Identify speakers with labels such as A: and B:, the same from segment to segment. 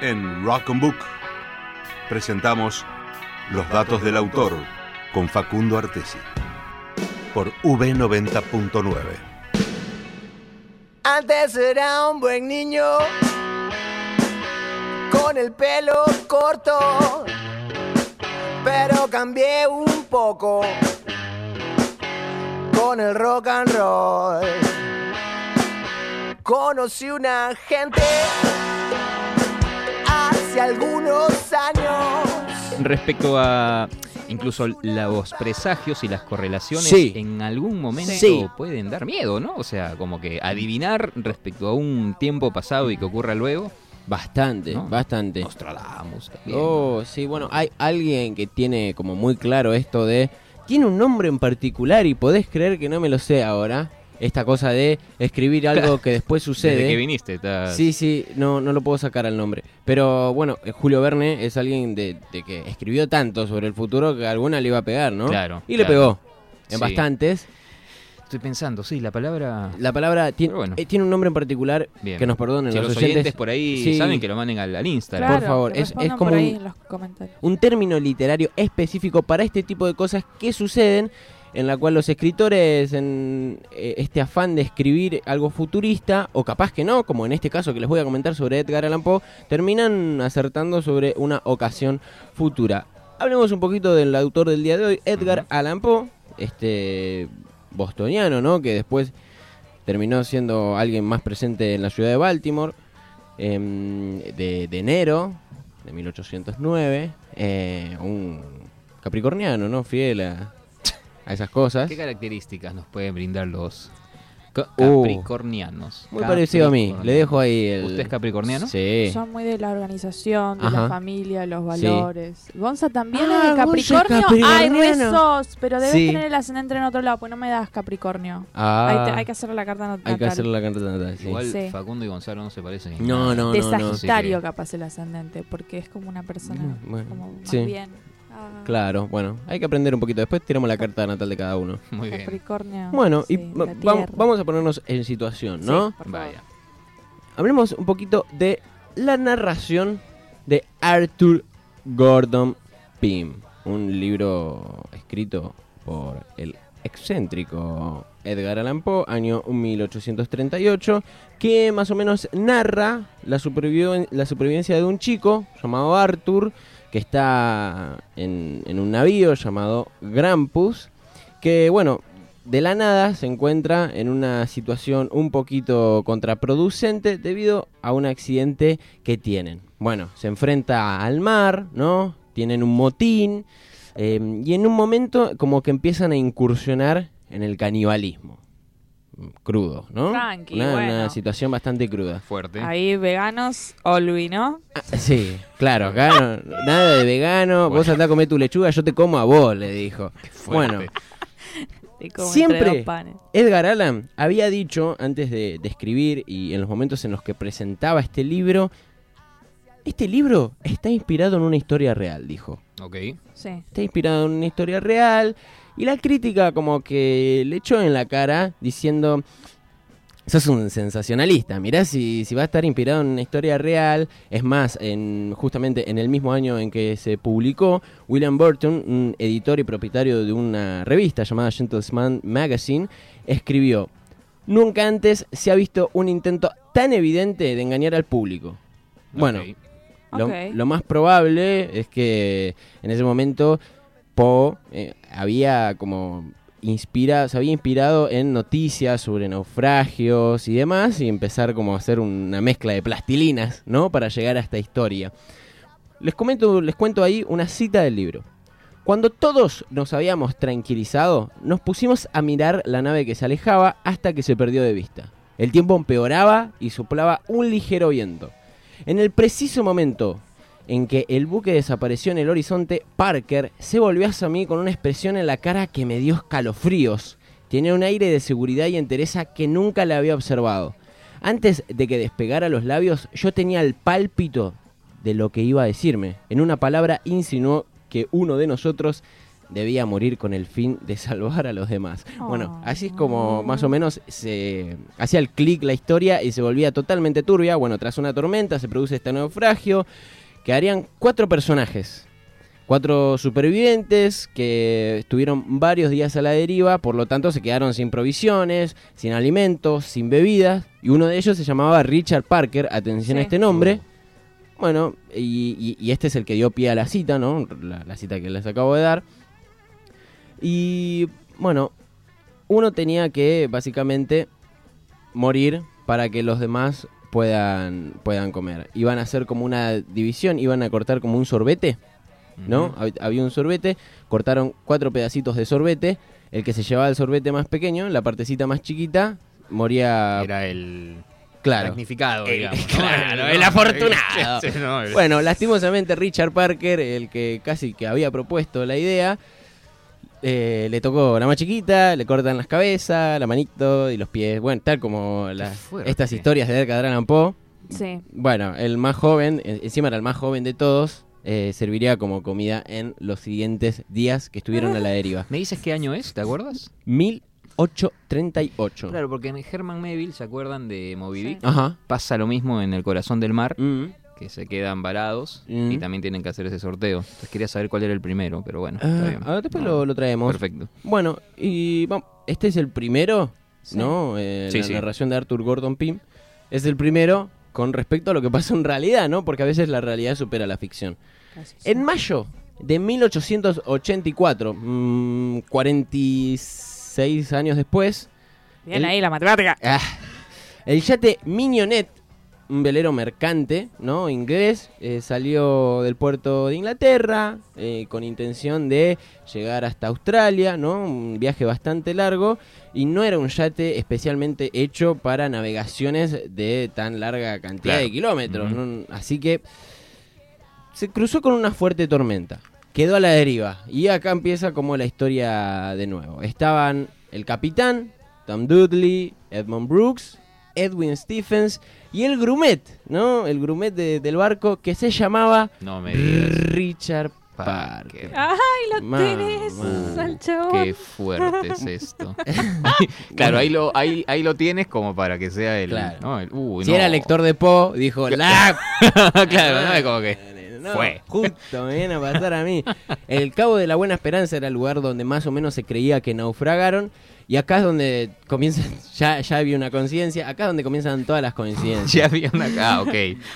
A: En Rock and Book presentamos Los datos del autor con Facundo Artesi por V90.9.
B: Antes era un buen niño con el pelo corto, pero cambié un poco con el rock and roll. Conocí una gente hace algunos años.
C: Respecto a incluso los presagios y las correlaciones
D: Sí.
C: en algún momento
D: Sí.
C: pueden dar miedo, ¿no? O sea, como que adivinar respecto a un tiempo pasado y que ocurra luego.
D: Bastante,
C: ¿no?
D: bastante.
C: Nostradamus también.
D: Oh, sí, bueno, hay alguien que tiene como muy claro esto de... Tiene un nombre en particular y podés creer que no me lo sé ahora. Esta cosa de escribir algo que después sucede.
C: Desde que viniste, estás-
D: Sí, sí, no, no lo puedo sacar al nombre. Pero bueno, eh, Julio Verne es alguien de, de que escribió tanto sobre el futuro que alguna le iba a pegar, ¿no?
C: Claro,
D: Y le pegó. En
C: Sí.
D: bastantes.
C: Estoy pensando, sí, la palabra...
D: La palabra tiene,
C: bueno.
D: eh, tiene un nombre en particular
C: Bien.
D: que nos perdonen
C: Si
D: los,
C: los
D: oyentes.
C: oyentes por ahí
D: Sí.
C: saben que lo manden al, al Instagram.
D: Por favor, es- es como
E: por ahí
D: un-
E: en los comentarios.
D: un término literario específico para este tipo de cosas que suceden, en la cual los escritores, en eh, este afán de escribir algo futurista, o capaz que no, como en este caso que les voy a comentar sobre Edgar Allan Poe, terminan acertando sobre una ocasión futura. Hablemos un poquito del autor del día de hoy, Edgar Allan Poe, este bostoniano, ¿no? Que después terminó siendo alguien más presente en la ciudad de Baltimore, em, de, de enero de 1809, eh, un capricorniano, ¿no? Fiel a, a esas cosas.
C: ¿Qué características nos pueden brindar los
D: Uh.
C: capricornianos?
D: Muy parecido a mí, le dejo ahí el...
C: ¿Usted es capricorniano?
D: Sí.
E: Son muy de la organización, de
D: Ajá.
E: la familia, los
D: Sí.
E: valores. Gonza también
D: Ah,
E: es de
D: Gonza es
E: Capricornio. Ay, rezos, pero debes
D: Sí.
E: tener el ascendente en otro lado, pues no me das Capricornio.
D: Ah,
E: Hay, te- hay que hacerle la carta nat-
D: hay que
E: natal.
D: hacerle la carta natal, sí.
C: Igual
E: Sí.
C: Facundo y Gonzalo no se parecen. en
D: No, no,
E: de
D: no, no.
E: Sagitario capaz el ascendente, porque es como una persona
D: bueno,
E: como más
D: sí.
E: bien. Ah,
D: Claro, bueno, hay que aprender un poquito. Después tiramos la carta natal de cada uno.
C: Muy bien.
E: Capricornio.
D: Bueno, y va- vamos, vamos a ponernos en situación, ¿no?
C: Vaya.
D: Hablemos un poquito de la narración de Arthur Gordon Pym, un libro escrito por el excéntrico Edgar Allan Poe, año 1838, que más o menos narra la, superviven- la supervivencia de un chico llamado Arthur, que está en, en un navío llamado Grampus, que bueno, de la nada se encuentra en una situación un poquito contraproducente debido a un accidente que tienen. Bueno, se enfrenta al mar, ¿no? Tienen un motín eh, y en un momento como que empiezan a incursionar en el canibalismo. Mm, Crudo, ¿no?
E: Tranqui,
D: una, situación bastante cruda.
C: Fuerte.
E: Ahí veganos, Olvi, ¿no?
D: Ah, sí, claro, acá no- nada de vegano, vos andá a comer tu lechuga, yo te como a vos, le dijo.
C: fuerte.
D: Bueno, Siempre. Edgar Allan había dicho antes de, de escribir y en los momentos en los que presentaba este libro, este libro está inspirado en una historia real, dijo.
C: Ok.
E: Sí.
D: Está inspirado en una historia real y la crítica como que le echó en la cara diciendo, sos un sensacionalista, mirá si, si va a estar inspirado en una historia real. Es más, en, justamente en el mismo año en que se publicó, William Burton, un editor y propietario de una revista llamada Gentleman Magazine, escribió, nunca antes se ha visto un intento tan evidente de engañar al público. Bueno, Lo, más probable es que en ese momento Poe eh, había como inspira, se había inspirado en noticias sobre naufragios y demás y empezar como a hacer una mezcla de plastilinas, ¿no? Para llegar a esta historia. Les comento, les cuento ahí una cita del libro. Cuando todos nos habíamos tranquilizado, nos pusimos a mirar la nave que se alejaba hasta que se perdió de vista. El tiempo empeoraba y soplaba un ligero viento. En el preciso momento en que el buque desapareció en el horizonte, Parker se volvió hacia mí con una expresión en la cara que me dio escalofríos. Tenía un aire de seguridad y entereza que nunca le había observado. Antes de que despegara los labios, yo tenía el pálpito de lo que iba a decirme. En una palabra insinuó que uno de nosotros debía morir con el fin de salvar a los demás. Bueno, así es como más o menos se hacía el clic la historia y se volvía totalmente turbia. Bueno, tras una tormenta se produce este naufragio. Quedarían cuatro personajes. Cuatro supervivientes que estuvieron varios días a la deriva, por lo tanto se quedaron sin provisiones, sin alimentos, sin bebidas. Y uno de ellos se llamaba Richard Parker, atención a este nombre. Bueno, y, y- y este es el que dio pie a la cita, ¿no? La, la cita que les acabo de dar. Y bueno, uno tenía que básicamente morir para que los demás puedan, puedan comer. Iban a hacer como una división, iban a cortar como un sorbete, ¿no? Había un sorbete, cortaron cuatro pedacitos de sorbete. El que se llevaba el sorbete más pequeño, la partecita más chiquita, moría.
C: Era el
D: claro.
C: magnificado,
D: El-
C: digamos. ¿no?
D: claro,
C: ¿no?
D: el afortunado.
C: No, el-
D: Bueno, lastimosamente Richard Parker, el que casi que había propuesto la idea, eh, le tocó la más chiquita, le cortan las cabezas, la manito y los pies. Bueno, tal como las- estas historias de Edgar Allan Poe.
E: Sí.
D: Bueno, el más joven, eh, encima era el más joven de todos, eh, serviría como comida en los siguientes días que estuvieron a la deriva.
C: ¿Me dices qué año es? ¿Te acuerdas?
D: 1838.
C: Claro, porque en Herman Melville, ¿se acuerdan de Moby
E: Sí.
D: Ajá.
C: Pasa lo mismo en el corazón del mar,
D: Mm.
C: Que se quedan varados
D: Mm.
C: y también tienen que hacer ese sorteo. Entonces quería saber cuál era el primero, pero bueno, está
D: Ah, después
C: No,
D: lo, lo traemos.
C: Perfecto.
D: Bueno, y vamos, este es el primero,
E: Sí.
D: ¿no? Eh,
C: Sí,
D: la
C: sí.
D: narración de Arthur Gordon Pym. Es el primero con respecto a lo que pasó en realidad, ¿no? Porque a veces la realidad supera la ficción.
E: Casi
D: En
E: sí.
D: mayo de 1884, mm, 46 años después,
E: Bien
D: el-
E: ahí la matemática.
D: ah, el yate Mignonette, un velero mercante, ¿no? Inglés, eh, salió del puerto de Inglaterra eh, con intención de llegar hasta Australia, ¿no? Un viaje bastante largo y no era un yate especialmente hecho para navegaciones de tan larga cantidad
C: Claro.
D: de kilómetros. Así que se cruzó con una fuerte tormenta. Quedó a la deriva. Y acá empieza como la historia de nuevo. Estaban el capitán, Tom Dudley, Edmund Brooks, Edwin Stephens y el grumet, ¿no? El grumet de- del barco que se llamaba
C: No me digas.
D: Richard
C: Parker.
E: ¡Ay, lo Al chabón.
C: Qué fuerte es esto. claro, ahí lo, ahí, ahí lo tienes como para que sea el.
D: Claro.
C: ¿no? El-
D: Si
C: no.
D: era lector de Poe, dijo, la...
C: claro, no es como que.
D: No,
C: Fue.
D: Justo me viene a pasar a mí. El Cabo de la Buena Esperanza era el lugar donde más o menos se creía que naufragaron. Y acá es donde comienzan, ya, ya había una conciencia, acá es donde comienzan todas las coincidencias.
C: Ya había una. Ah, ok.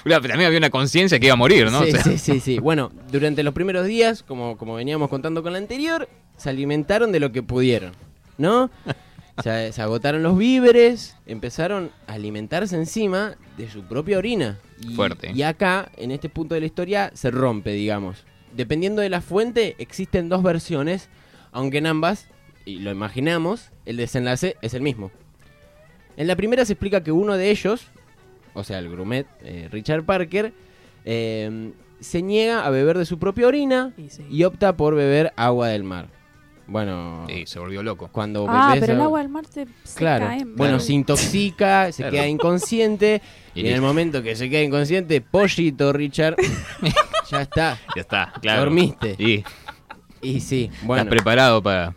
C: Pero también había una conciencia que iba a morir, ¿no? O
D: Sí,
C: sea,
D: sí, sí, sí. Bueno, durante los primeros días, como, como veníamos contando con la anterior, se alimentaron de lo que pudieron, ¿no? Se, se agotaron los víveres, empezaron a alimentarse encima de su propia orina. Y,
C: Fuerte.
D: Y acá, en este punto de la historia, se rompe, digamos. Dependiendo de la fuente, existen dos versiones, aunque en ambas, y lo imaginamos, el desenlace es el mismo. En la primera se explica que uno de ellos, o sea, el grumet, eh, Richard Parker, eh, se niega a beber de su propia orina
E: Y sí.
D: y opta por beber agua del mar. Bueno,
C: Sí, se volvió loco.
D: cuando
E: Ah, pero el
D: agua-
E: del mar te se
D: Claro,
E: cae.
D: bueno,
C: Claro.
D: se intoxica, se
C: Claro.
D: queda inconsciente
C: Y
D: y, en el momento que se queda inconsciente, pollito Richard, ya está,
C: Ya está, claro.
D: dormiste.
C: Y
D: Y sí,
C: estás
D: bueno,
C: preparado para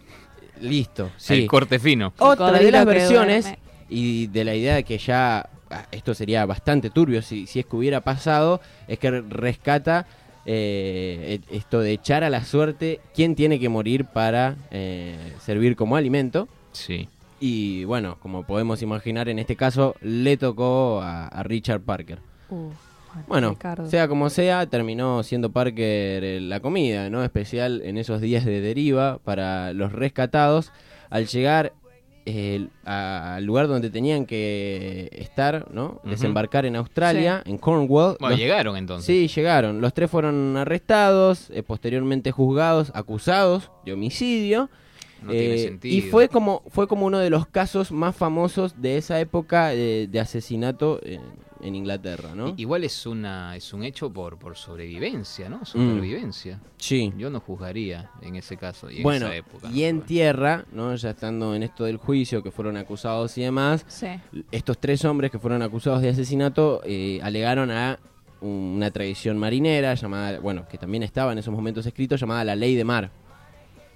D: listo.
C: el
D: Sí.
C: corte fino.
D: Otra de las versiones
E: duerme.
D: y de la idea de que ya ah, esto sería bastante turbio si, si es que hubiera pasado, es que rescata eh, e- esto de echar a la suerte quién tiene que morir para eh, servir como alimento.
C: Sí.
D: Y bueno, como podemos imaginar, en este caso le tocó a, a Richard Parker.
E: Uh,
D: Bueno,
E: Ricardo.
D: sea como sea, terminó siendo Parker eh, la comida, ¿no? Especial en esos días de deriva para los rescatados. Al llegar eh, a- al lugar donde tenían que estar, ¿no? Desembarcar en Australia, en Cornwall.
C: Bueno,
D: los-
C: llegaron entonces.
D: Sí, llegaron. Los tres fueron arrestados, eh, posteriormente juzgados, acusados de homicidio.
C: No tiene
D: Eh,
C: sentido.
D: Y fue como, fue como uno de los casos más famosos de esa época eh, de asesinato en, Inglaterra, ¿no?
C: Igual es una es un hecho por por sobrevivencia, ¿no? Supervivencia.
D: sí.
C: Yo no juzgaría en ese caso y en
D: Bueno,
C: esa época.
D: y en
C: Bueno.
D: tierra, ¿no? Ya estando en esto del juicio, que fueron acusados y demás,
E: Sí.
D: estos tres hombres que fueron acusados de asesinato eh, alegaron a una tradición marinera llamada, bueno, que también estaba en esos momentos escrito, llamada la ley de mar.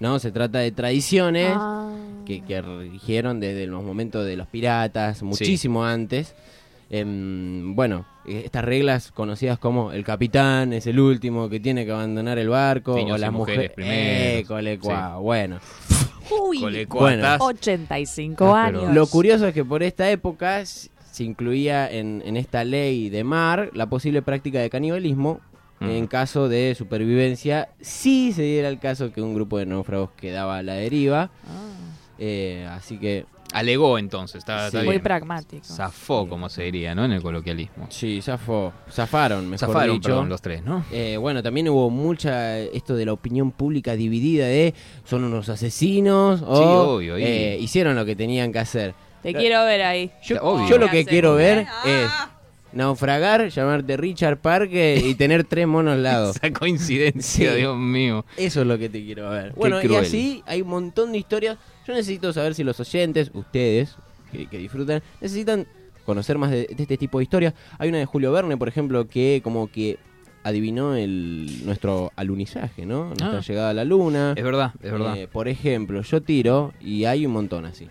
D: No, se trata de tradiciones
E: Ah.
D: que, que rigieron desde los momentos de los piratas, muchísimo antes. Em, bueno, eh, estas reglas conocidas como el capitán es el último que tiene que abandonar el barco,
C: Niños
D: o las
C: mujeres
D: mujeres
C: primero.
D: Eh, cole,
C: Sí.
D: cuá, Bueno,
E: Uy,
C: Colecuatas.
E: 85
C: Ah,
E: años.
D: lo curioso es que por esta época se incluía en, en esta ley de mar la posible práctica de canibalismo
C: Mm.
D: en caso de supervivencia, si se diera el caso que un grupo de náufragos quedaba a la deriva.
E: Ah,
D: Eh, así que
C: Alegó entonces, está, está
D: Sí.
E: muy
C: bien.
E: pragmático.
C: Zafó, como se diría, ¿no? En el coloquialismo.
D: sí, zafó, zafaron, mejor
C: Zafaron,
D: dicho.
C: perdón, los tres, ¿no?
D: Eh, bueno, también hubo mucha esto de la opinión pública dividida de son unos asesinos o
C: obvio, y-
D: eh, hicieron lo que tenían que hacer.
E: Te quiero ver ahí.
D: Yo,
C: Obvio.
D: yo lo
E: ¿Qué
D: que quiero ver
E: Ah.
D: es naufragar, llamarte Richard Parker y tener tres monos al lado.
C: Esa coincidencia,
D: Sí.
C: Dios mío.
D: Eso es lo que te quiero ver. Bueno, y así hay un montón de historias. Yo necesito saber si los oyentes, ustedes, que, que disfrutan, necesitan conocer más de, de este tipo de historias. Hay una de Julio Verne, por ejemplo, que como que adivinó el nuestro alunizaje, ¿no? Nuestra
C: Ah.
D: llegada a la luna.
C: Es verdad, es verdad.
D: Eh, por ejemplo, yo tiro y hay un montón así.